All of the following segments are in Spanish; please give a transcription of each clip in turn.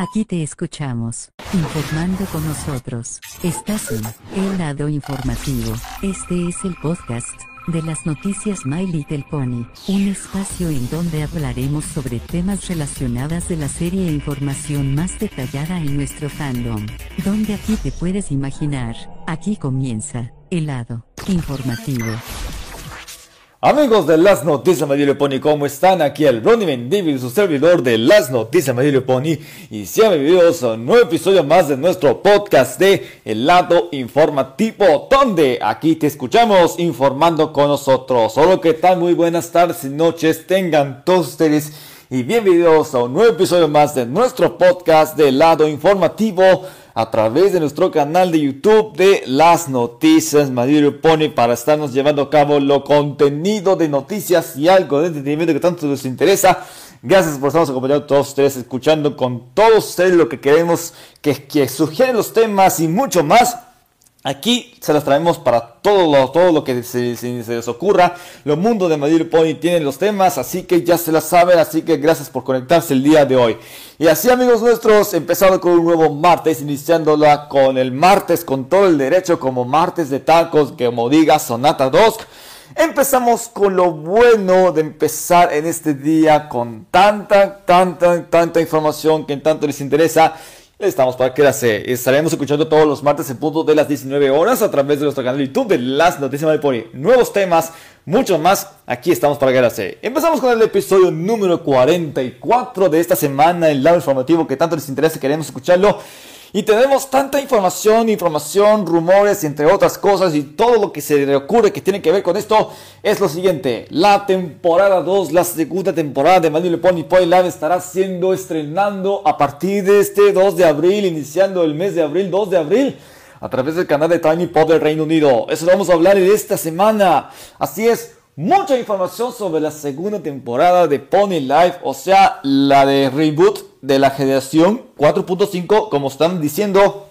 Aquí te escuchamos, informando con nosotros. Estás en El Lado Informativo. Este es el podcast de las noticias My Little Pony, un espacio en donde hablaremos sobre temas relacionados de la serie e información más detallada en nuestro fandom. Donde aquí te puedes imaginar, aquí comienza, el lado informativo. Amigos de Las Noticias My Pony, ¿cómo están? Aquí el Ronnie Mendivil, su servidor de Las Noticias My Pony. Y sean bienvenidos a un nuevo episodio más de nuestro podcast de El Lado Informativo, donde aquí te escuchamos informando con nosotros. Solo que tal, muy buenas tardes y noches tengan todos ustedes. Y bienvenidos a un nuevo episodio más de nuestro podcast de Lado Informativo a través de nuestro canal de YouTube de las noticias Maduro Pony para estarnos llevando a cabo lo contenido de noticias y algo de entretenimiento que tanto les interesa. Gracias por estarnos acompañando todos ustedes, escuchando con todos ustedes lo que queremos, que, que sugieren los temas y mucho más. Aquí se las traemos para todo lo, todo lo que se, les ocurra. Los mundos de Madrid Pony tienen los temas, así que ya se las saben, así que gracias por conectarse el día de hoy. Y así amigos nuestros, empezando con un nuevo martes, iniciándola con el martes con todo el derecho, como martes de tacos, como diga Sonata 2. Empezamos con lo bueno de empezar en este día con tanta, tanta, tanta información que en tanto les interesa. Estamos para quedarse. Estaremos escuchando todos los martes en punto de las 19 horas a través de nuestro canal de YouTube de Las Noticias de. Nuevos temas, mucho más. Aquí estamos para quedarse. Empezamos con el episodio número 44 de esta semana, el lado informativo que tanto les interesa. Queremos escucharlo. Y tenemos tanta información, información, rumores, entre otras cosas, y todo lo que se le ocurre que tiene que ver con esto es lo siguiente. La temporada 2, la segunda temporada de Manuel Pony Pony Live estará siendo estrenando a partir de este 2 de abril, iniciando el mes de abril, 2 de abril, a través del canal de Tiny Pop del Reino Unido. Eso lo vamos a hablar en esta semana. Así es, mucha información sobre la segunda temporada de Pony Live, o sea, la de reboot de la generación 4.5, como están diciendo.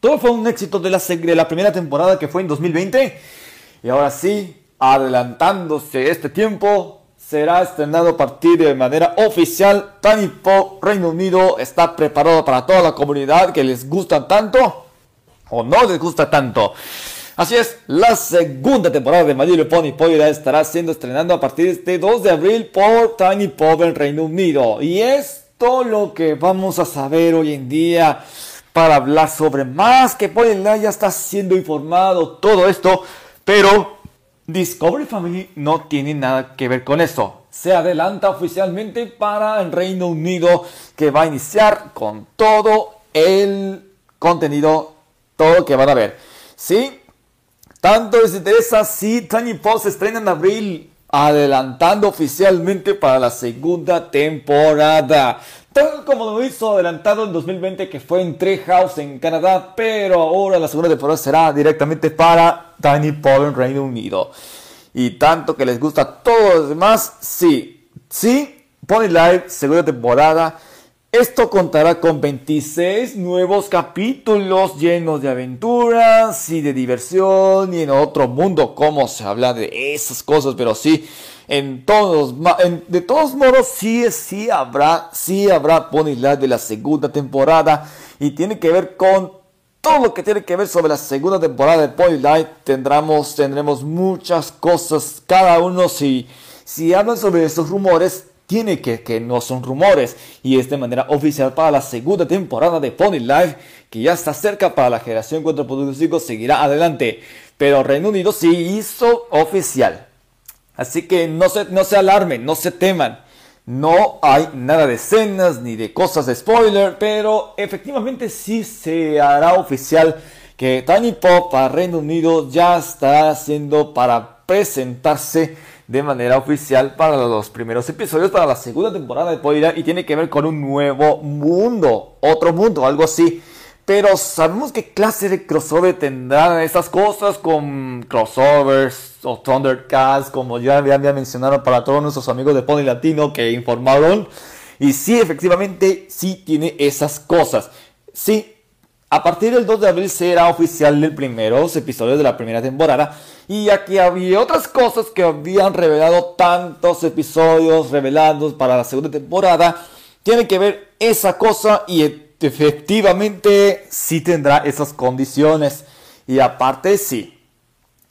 Todo fue un éxito de la, de la primera temporada que fue en 2020. Y ahora sí, adelantándose este tiempo, será estrenado a partir de manera oficial. Tiny Pop Reino Unido está preparado para toda la comunidad que les gusta tanto o no les gusta tanto. Así es, la segunda temporada de My Little Pony Poira estará siendo estrenando a partir de este 2 de abril por Tiny Pop en Reino Unido. Y es todo lo que vamos a saber hoy en día para hablar sobre más que Pony ya está siendo informado todo esto, pero Discovery Family no tiene nada que ver con eso. Se adelanta oficialmente para el Reino Unido que va a iniciar con todo el contenido, todo lo que van a ver. Sí, tanto les interesa si Tiny Pop se estrena en abril, adelantando oficialmente para la segunda temporada. Tal como lo hizo adelantado en 2020 que fue en Treehouse en Canadá, pero ahora la segunda temporada será directamente para Tiny Pop en Reino Unido. Y tanto que les gusta a todos los demás, sí, sí, Pony Live, segunda temporada esto contará con 26 nuevos capítulos llenos de aventuras y de diversión y en otro mundo, como se habla de esas cosas, pero sí, en todos, de todos modos, sí, sí habrá, sí habrá Pony Live de la segunda temporada y tiene que ver con todo lo que tiene que ver sobre la segunda temporada de Pony Live. Tendremos, tendremos muchas cosas, cada uno si, si hablan sobre estos rumores tiene que, que no son rumores. Y es de manera oficial para la segunda temporada de Pony Live que ya está cerca para la generación 4.5 seguirá adelante. Pero Reino Unido sí hizo oficial. Así que no se, no se alarmen no se teman. No hay nada de escenas ni de cosas de spoiler pero efectivamente sí se hará oficial que Tiny Pop para Reino Unido ya está haciendo para presentarse de manera oficial para los primeros episodios para la segunda temporada de Poira y tiene que ver con un nuevo mundo, otro mundo, algo así. Pero sabemos qué clase de crossover tendrán estas cosas con crossovers o Thundercats, como ya había mencionado para todos nuestros amigos de Pony Latino que informaron. Y sí, efectivamente, sí tiene esas cosas. Sí, a partir del 2 de abril será oficial el primeros episodios de la primera temporada. Y aquí había otras cosas que habían revelado tantos episodios revelados para la segunda temporada. tiene que ver esa cosa y efectivamente sí tendrá esas condiciones. Y aparte sí.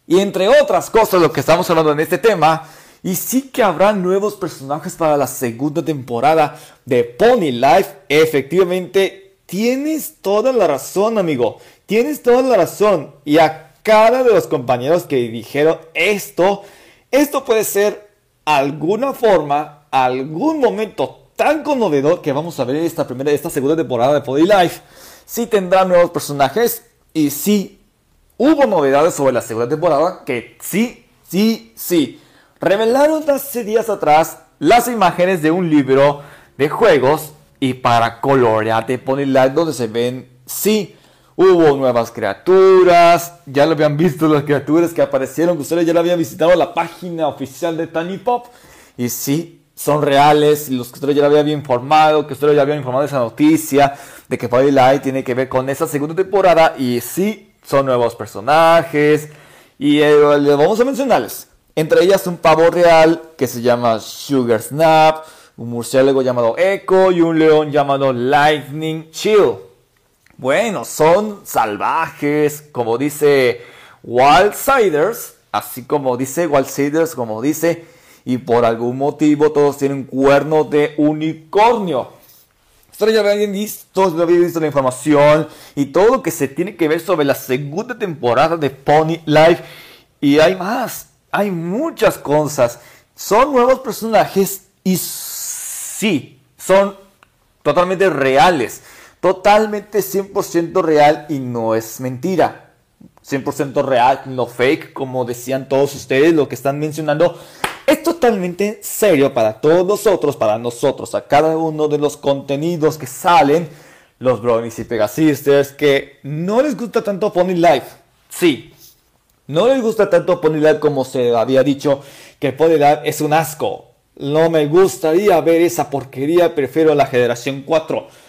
Y entre otras cosas, lo que estamos hablando en este tema, y sí que habrá nuevos personajes para la segunda temporada de Pony Life. Efectivamente, tienes toda la razón, amigo. Tienes toda la razón. Y a cada de los compañeros que dijeron esto, esto puede ser alguna forma, algún momento tan conmovedor que vamos a ver esta primera, esta segunda temporada de Pony Life. Sí tendrá nuevos personajes y sí hubo novedades sobre la segunda temporada que sí, sí, sí revelaron hace días atrás las imágenes de un libro de juegos y para colorear de Pony Life donde se ven, sí, hubo nuevas criaturas, ya lo habían visto las criaturas que aparecieron, que ustedes ya lo habían visitado la página oficial de Tiny Pop y sí, son reales, los que ustedes ya lo habían informado, que ustedes ya habían informado de esa noticia, de que Pony Life tiene que ver con esa segunda temporada y sí, son nuevos personajes y eh, vamos a mencionarles. Entre ellas un pavo real que se llama Sugar Snap, un murciélago llamado Echo y un león llamado Lightning Chill. Bueno, son salvajes, como dice Wildsiders, así como dice Wildsiders, como dice, y por algún motivo todos tienen cuerno de unicornio. Ustedes ya habían visto, ya habían visto la información y todo lo que se tiene que ver sobre la segunda temporada de Pony Life. Y hay más, hay muchas cosas. Son nuevos personajes y sí, son totalmente reales. Totalmente 100% real y no es mentira. 100% real, no fake, como decían todos ustedes, lo que están mencionando. Es totalmente serio para todos nosotros, para nosotros, a cada uno de los contenidos que salen, los Brownies y Pegasisters, que no les gusta tanto Pony Life. Sí, no les gusta tanto Ponyland como se había dicho que Ponyland es un asco. No me gustaría ver esa porquería, prefiero la generación 4.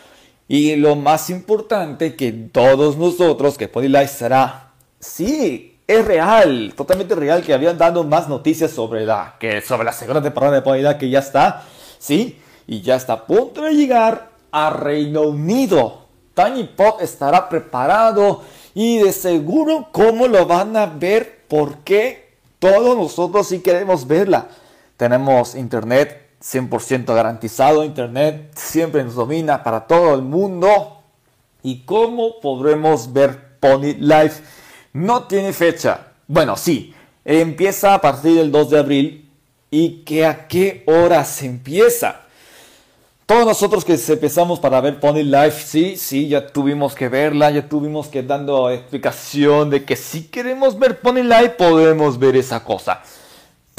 Y lo más importante que todos nosotros, que Ponyland será, sí, es real, totalmente real, que habían dado más noticias sobre la, que sobre la segunda temporada de Ponyland que ya está, sí, y ya está a punto de llegar a Reino Unido. Tiny Pop estará preparado y de seguro, ¿cómo lo van a ver? Porque todos nosotros sí queremos verla. Tenemos internet 100% garantizado. Internet siempre nos domina para todo el mundo. ¿Y cómo podremos ver Pony Life? No tiene fecha. Bueno, sí. Empieza a partir del 2 de abril. ¿Y que a qué hora se empieza? Todos nosotros que empezamos para ver Pony Life, sí, sí, ya tuvimos que verla, ya tuvimos que dando explicación de que si queremos ver Pony Life podemos ver esa cosa.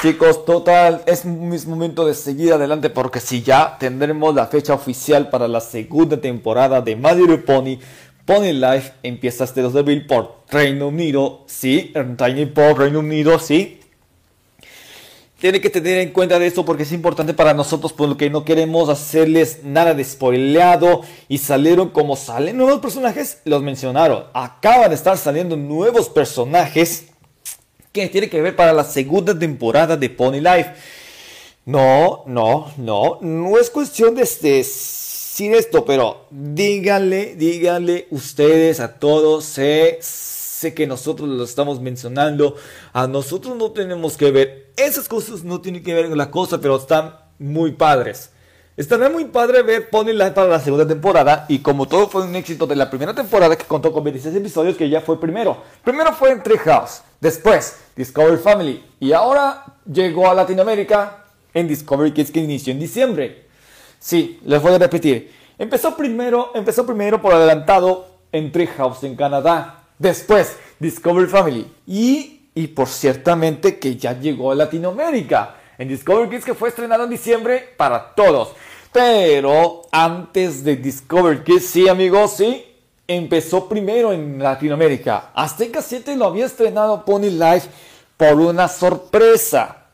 Chicos, total, es momento de seguir adelante porque si ya tendremos la fecha oficial para la segunda temporada de My Pony, Pony Life empieza este 2 de abril por Reino Unido, sí, Tiny Pop, Reino Unido, sí, tiene que tener en cuenta de esto porque es importante para nosotros porque no queremos hacerles nada de spoileado. Y salieron como salen nuevos personajes, los mencionaron. Acaban de estar saliendo nuevos personajes que tiene que ver para la segunda temporada de Pony Life. No, no, no, no es cuestión de decir esto, pero díganle, díganle ustedes a todos, sé, sé que nosotros lo estamos mencionando, a nosotros no tenemos que ver esas cosas no tienen que ver con la cosa, pero están muy padres. Estará muy padre ver Pony Life para la segunda temporada y como todo fue un éxito de la primera temporada que contó con 26 episodios que ya fue primero. Primero fue en Treehouse, después Discovery Family y ahora llegó a Latinoamérica en Discovery Kids que inició en diciembre. Sí, les voy a repetir. Empezó primero, empezó primero por adelantado en Treehouse en Canadá. Después Discovery Family y y por ciertamente que ya llegó a Latinoamérica en Discovery Kids que fue estrenado en diciembre para todos. Pero antes de Discovery Kids, sí amigos, sí, empezó primero en Latinoamérica. Azteca 7 lo había estrenado Pony Life por una sorpresa.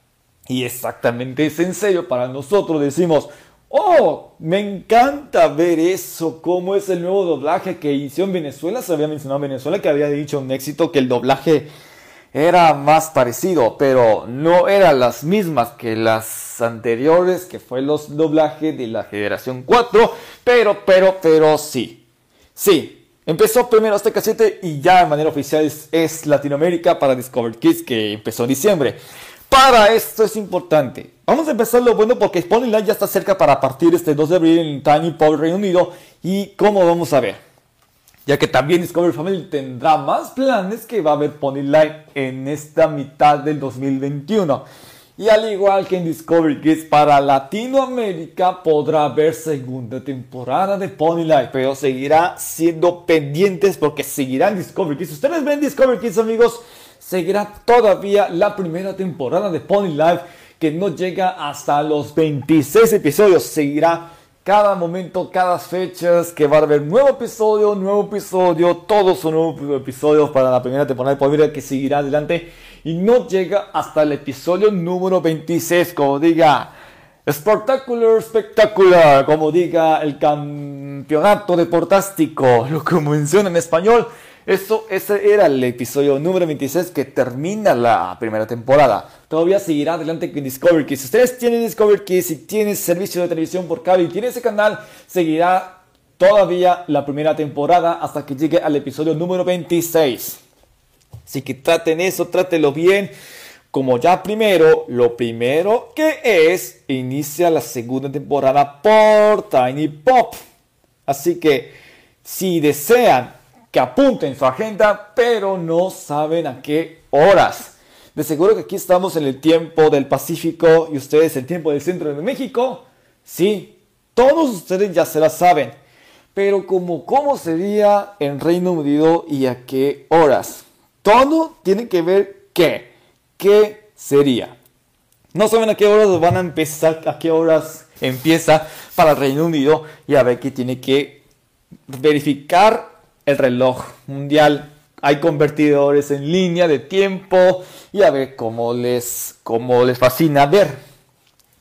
Y exactamente es en serio para nosotros decimos, oh, me encanta ver eso, cómo es el nuevo doblaje que hizo en Venezuela. Se había mencionado en Venezuela que había dicho un éxito que el doblaje era más parecido, pero no eran las mismas que las anteriores, que fue los doblajes de la generación 4, pero, pero, pero sí. Sí, empezó primero hasta casete y ya de manera oficial es, Latinoamérica para Discover Kids, que empezó en diciembre. Para esto es importante. Vamos a empezar lo bueno porque Line ya está cerca para partir este 2 de abril en Tiny Pop Reino Unido. ¿Y cómo vamos a ver? Ya que también Discovery Family tendrá más planes que va a haber Pony Line en esta mitad del 2021. Y al igual que en Discovery Kids para Latinoamérica podrá haber segunda temporada de Pony Line, pero seguirá siendo pendientes porque seguirá en Discovery Kids. Ustedes ven Discovery Kids amigos, seguirá todavía la primera temporada de Pony Life que no llega hasta los 26 episodios, seguirá cada momento, cada fecha, que va a haber nuevo episodio, nuevo episodio, todos son nuevos episodios para la primera temporada de Poder que seguirá adelante y no llega hasta el episodio número 26, como diga espectacular, espectacular, como diga el campeonato deportástico, lo que menciona en español. Eso, ese era el episodio número 26 que termina la primera temporada. Todavía seguirá adelante con Discovery Kids. Si ustedes tienen Discovery Kids y tienen servicio de televisión por cable y tienen ese canal, seguirá todavía la primera temporada hasta que llegue al episodio número 26. Así que traten eso, trátenlo bien. Como ya primero, lo primero que es, inicia la segunda temporada por Tiny Pop. Así que si desean que apunten su agenda, pero no saben a qué horas. De seguro que aquí estamos en el tiempo del Pacífico y ustedes el tiempo del centro de México. Sí, todos ustedes ya se la saben. Pero como cómo sería en Reino Unido y a qué horas. Todo tiene que ver qué. ¿Qué sería? No saben a qué horas van a empezar, a qué horas empieza para el Reino Unido y a ver qué tiene que verificar el reloj mundial. Hay convertidores en línea de tiempo y a ver cómo les, cómo les fascina ver.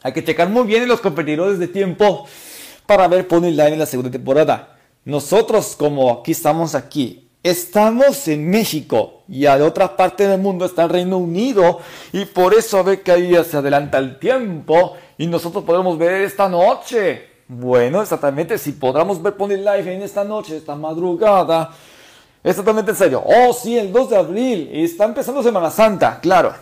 Hay que checar muy bien en los convertidores de tiempo para ver Pony Line en la segunda temporada. Nosotros, como aquí estamos aquí, estamos en México y a otra parte del mundo está el Reino Unido y por eso a ver que ahí se adelanta el tiempo y nosotros podemos ver esta noche bueno, exactamente, si podamos ver Pony Live en esta noche, esta madrugada, exactamente en serio. Oh, sí, el 2 de abril, está empezando Semana Santa, claro.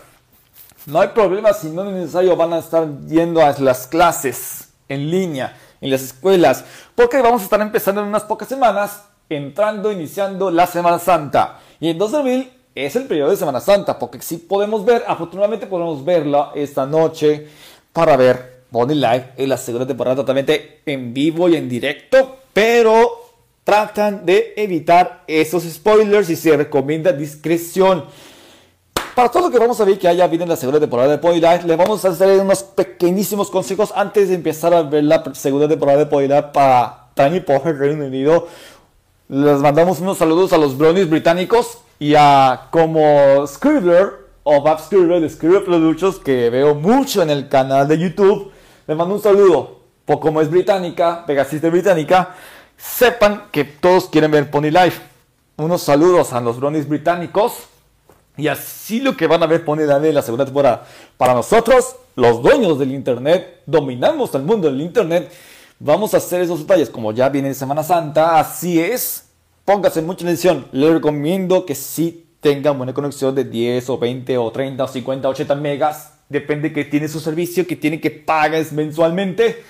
No hay problema si no es necesario, van a estar yendo a las clases en línea, en las escuelas, porque vamos a estar empezando en unas pocas semanas, entrando, iniciando la Semana Santa. Y el 2 de abril es el periodo de Semana Santa, porque si podemos ver, afortunadamente podemos verla esta noche para ver Bonnie Live en la segunda temporada totalmente en vivo y en directo, pero tratan de evitar esos spoilers y se recomienda discreción. Para todo lo que vamos a ver que haya habido en la segunda temporada de Bonnie Live, le vamos a hacer unos pequeñísimos consejos antes de empezar a ver la segunda temporada de Live para Tiny Power Reino Unido. Les mandamos unos saludos a los brownies británicos y a como Scribbler o Bob Scribbler de Scribbler Productions que veo mucho en el canal de YouTube le mando un saludo. Pues como es británica, Pegasiste británica, sepan que todos quieren ver Pony Life. Unos saludos a los bronies británicos. Y así lo que van a ver Pony Life la segunda temporada. Para nosotros, los dueños del Internet, dominamos el mundo del Internet. Vamos a hacer esos detalles. Como ya viene Semana Santa, así es. Póngase mucha atención. Le recomiendo que sí tengan buena conexión de 10 o 20 o 30 o 50 o 80 megas depende que tiene su servicio, que tiene que pagar mensualmente.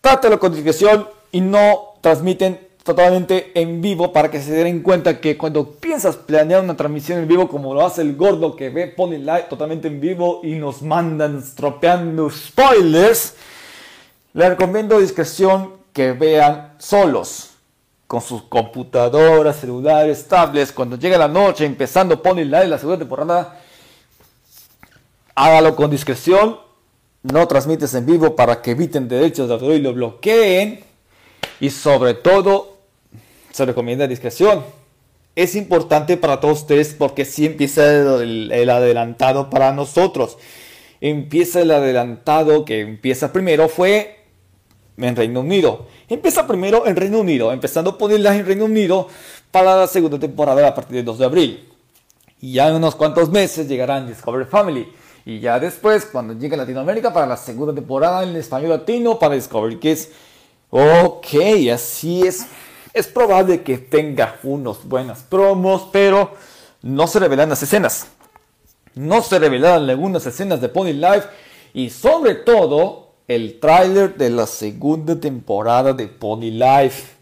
Trátelo con discreción y no transmiten totalmente en vivo para que se den cuenta que cuando piensas planear una transmisión en vivo como lo hace el gordo que ve Pony Live totalmente en vivo y nos mandan estropeando spoilers, le recomiendo discreción que vean solos con sus computadoras, celulares, tablets, cuando llega la noche empezando Pony Live la segunda temporada hágalo con discreción, no transmites en vivo para que eviten derechos de autor y lo bloqueen. Y sobre todo, se recomienda discreción. Es importante para todos ustedes porque si empieza el, el adelantado para nosotros. Empieza el adelantado que empieza primero fue en Reino Unido. Empieza primero en Reino Unido, empezando a ponerlas en Reino Unido para la segunda temporada a partir del 2 de abril. Y ya en unos cuantos meses llegarán Discovery Family. Y ya después, cuando llegue a Latinoamérica para la segunda temporada en español latino para Discovery Kids. Ok, así es. Es probable que tenga unos buenas promos, pero no se revelan las escenas. No se revelaron algunas escenas de Pony Life y sobre todo el tráiler de la segunda temporada de Pony Life.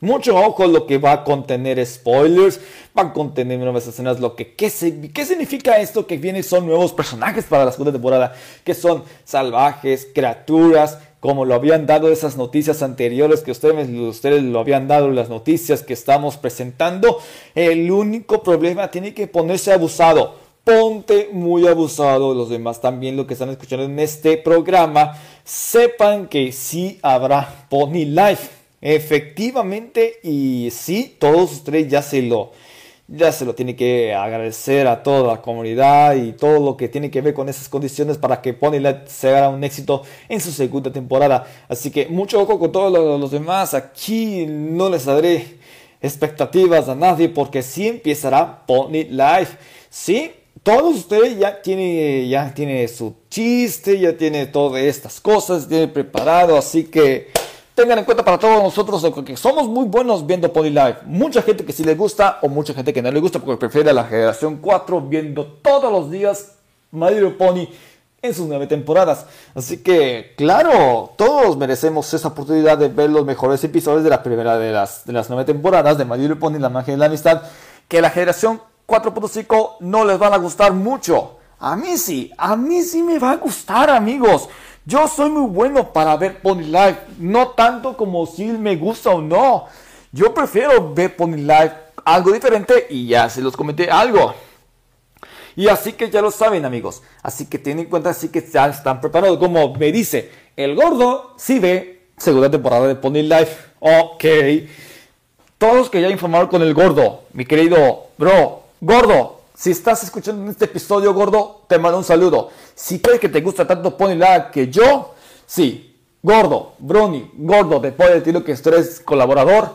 Mucho ojo lo que va a contener spoilers, va a contener nuevas escenas, lo que ¿qué, qué significa esto que viene son nuevos personajes para la segunda temporada, que son salvajes, criaturas, como lo habían dado esas noticias anteriores que ustedes, ustedes lo habían dado las noticias que estamos presentando. El único problema tiene que ponerse abusado. Ponte muy abusado. Los demás también lo que están escuchando en este programa. Sepan que sí habrá Pony Life. Efectivamente, y sí, todos ustedes ya se lo, ya se lo tiene que agradecer a toda la comunidad y todo lo que tiene que ver con esas condiciones para que Pony Life sea un éxito en su segunda temporada. Así que mucho ojo con todos los, demás. Aquí no les daré expectativas a nadie porque sí empezará Pony Life. Sí, todos ustedes ya tiene, ya tiene su chiste, ya tiene todas estas cosas, tiene preparado, así que tengan en cuenta para todos nosotros que somos muy buenos viendo Pony Live. Mucha gente que sí le gusta o mucha gente que no le gusta porque prefiere la generación 4 viendo todos los días My Pony en sus nueve temporadas. Así que, claro, todos merecemos esa oportunidad de ver los mejores episodios de la primera de las, de las nueve temporadas de My Pony, La Magia de la Amistad, que la generación 4.5 no les van a gustar mucho. A mí sí, a mí sí me va a gustar, amigos. Yo soy muy bueno para ver Pony Life, no tanto como si me gusta o no. Yo prefiero ver Pony Life algo diferente y ya se los comenté algo. Y así que ya lo saben, amigos. Así que tienen en cuenta, así que ya están preparados. Como me dice, el gordo sí ve segunda temporada de Pony Life. Ok. Todos que ya informaron con el gordo, mi querido bro, gordo, si estás escuchando este episodio, gordo, te mando un saludo. Si crees que te gusta tanto Pony Life que yo, sí, gordo, Brony, gordo, después de decirlo que eres colaborador,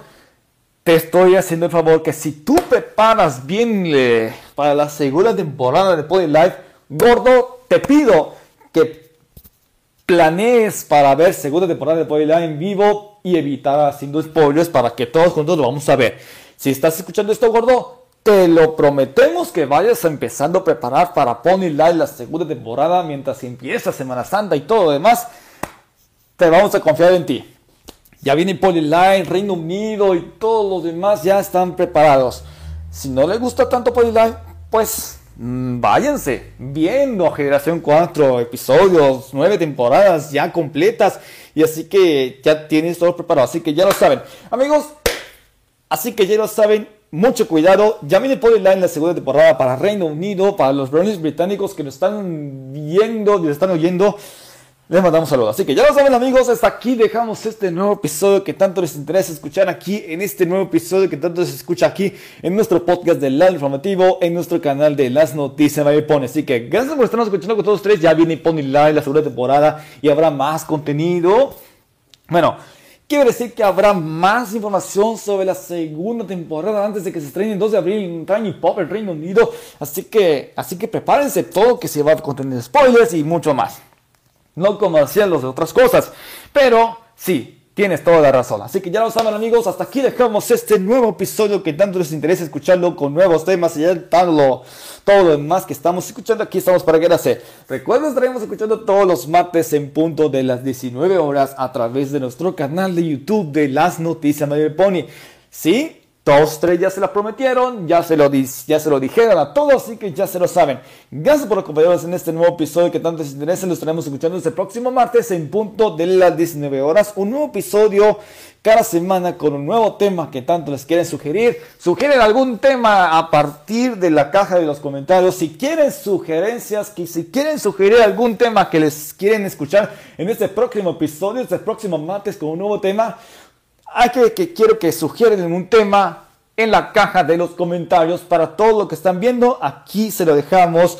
te estoy haciendo el favor que si tú preparas bien eh, para la segunda temporada de Pony Life, gordo, te pido que planees para ver segunda temporada de Pony Life en vivo y evitar haciendo spoilers para que todos juntos lo vamos a ver. Si estás escuchando esto, gordo, te lo prometemos que vayas empezando a preparar para Pony Live la segunda temporada mientras empieza Semana Santa y todo lo demás. Te vamos a confiar en ti. Ya viene Pony Live, Reino Unido y todos los demás ya están preparados. Si no les gusta tanto Pony Live, pues mm, váyanse viendo Generación 4 episodios, 9 temporadas ya completas. Y así que ya tienes todo preparado. Así que ya lo saben. Amigos, así que ya lo saben mucho cuidado. Ya viene Pony Line la segunda temporada para Reino Unido, para los Brownies británicos que nos están viendo y están oyendo. Les mandamos saludos. Así que ya lo saben amigos, hasta aquí dejamos este nuevo episodio que tanto les interesa escuchar aquí, en este nuevo episodio que tanto se escucha aquí en nuestro podcast de Lado Informativo, en nuestro canal de Las Noticias. Así que gracias por estarnos escuchando con todos ustedes. Ya viene Pony Line la segunda temporada y habrá más contenido. Bueno, Quiere decir que habrá más información sobre la segunda temporada antes de que se estrene el 2 de abril en Tiny Pop, el Reino Unido. Así que, así que prepárense todo que se va a contener spoilers y mucho más. No como hacían de otras cosas, pero sí, Tienes toda la razón. Así que ya lo saben amigos, hasta aquí dejamos este nuevo episodio que tanto les interesa escucharlo con nuevos temas y ya todo lo, demás que estamos escuchando aquí estamos para que hacer. Recuerden, estaremos escuchando todos los martes en punto de las 19 horas a través de nuestro canal de YouTube de Las Noticias Mayor Pony. ¿Sí? Dos, tres ya se la prometieron, ya se, lo ya se lo dijeron a todos, así que ya se lo saben. Gracias por acompañarnos en este nuevo episodio que tanto les interesa. Lo estaremos escuchando este próximo martes en punto de las 19 horas. Un nuevo episodio cada semana con un nuevo tema que tanto les quieren sugerir. Sugieren algún tema a partir de la caja de los comentarios. Si quieren sugerencias, si quieren sugerir algún tema que les quieren escuchar en este próximo episodio, este próximo martes con un nuevo tema hay que, quiero que sugieren un tema en la caja de los comentarios para todo lo que están viendo. Aquí se lo dejamos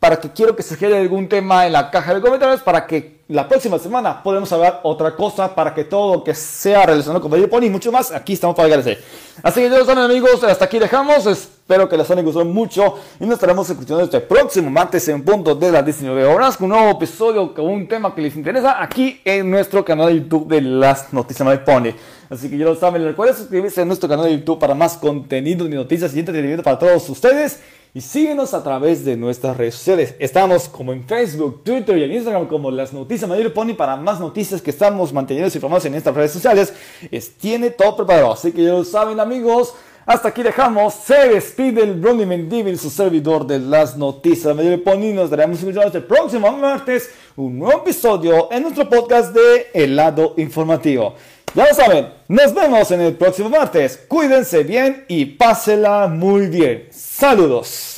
para que quiero que sugieren algún tema en la caja de comentarios para que la próxima semana podemos hablar otra cosa para que todo que sea relacionado con Pony y mucho más, aquí estamos para agradecer. Así que ya lo saben amigos, hasta aquí dejamos. Espero que les haya gustado mucho y nos estaremos escuchando este próximo martes en punto de las 19 horas con un nuevo episodio con un tema que les interesa aquí en nuestro canal de YouTube de las noticias de Pony. Así que ya lo saben, recuerden suscribirse a nuestro canal de YouTube para más contenido y noticias y entretenimiento para todos ustedes y síguenos a través de nuestras redes sociales. Estamos como en Facebook, Twitter y en Instagram como Las Noticias Mayor Pony para más noticias que estamos manteniendo informados en estas redes sociales. Es, tiene todo preparado, así que ya lo saben amigos. Hasta aquí dejamos. Se despide el Brony Mendivil, su servidor de las noticias Mayor Pony. Nos daremos el próximo martes un nuevo episodio en nuestro podcast de El Lado Informativo. Ya lo saben, nos vemos en el próximo martes. Cuídense bien y pásela muy bien. Saludos.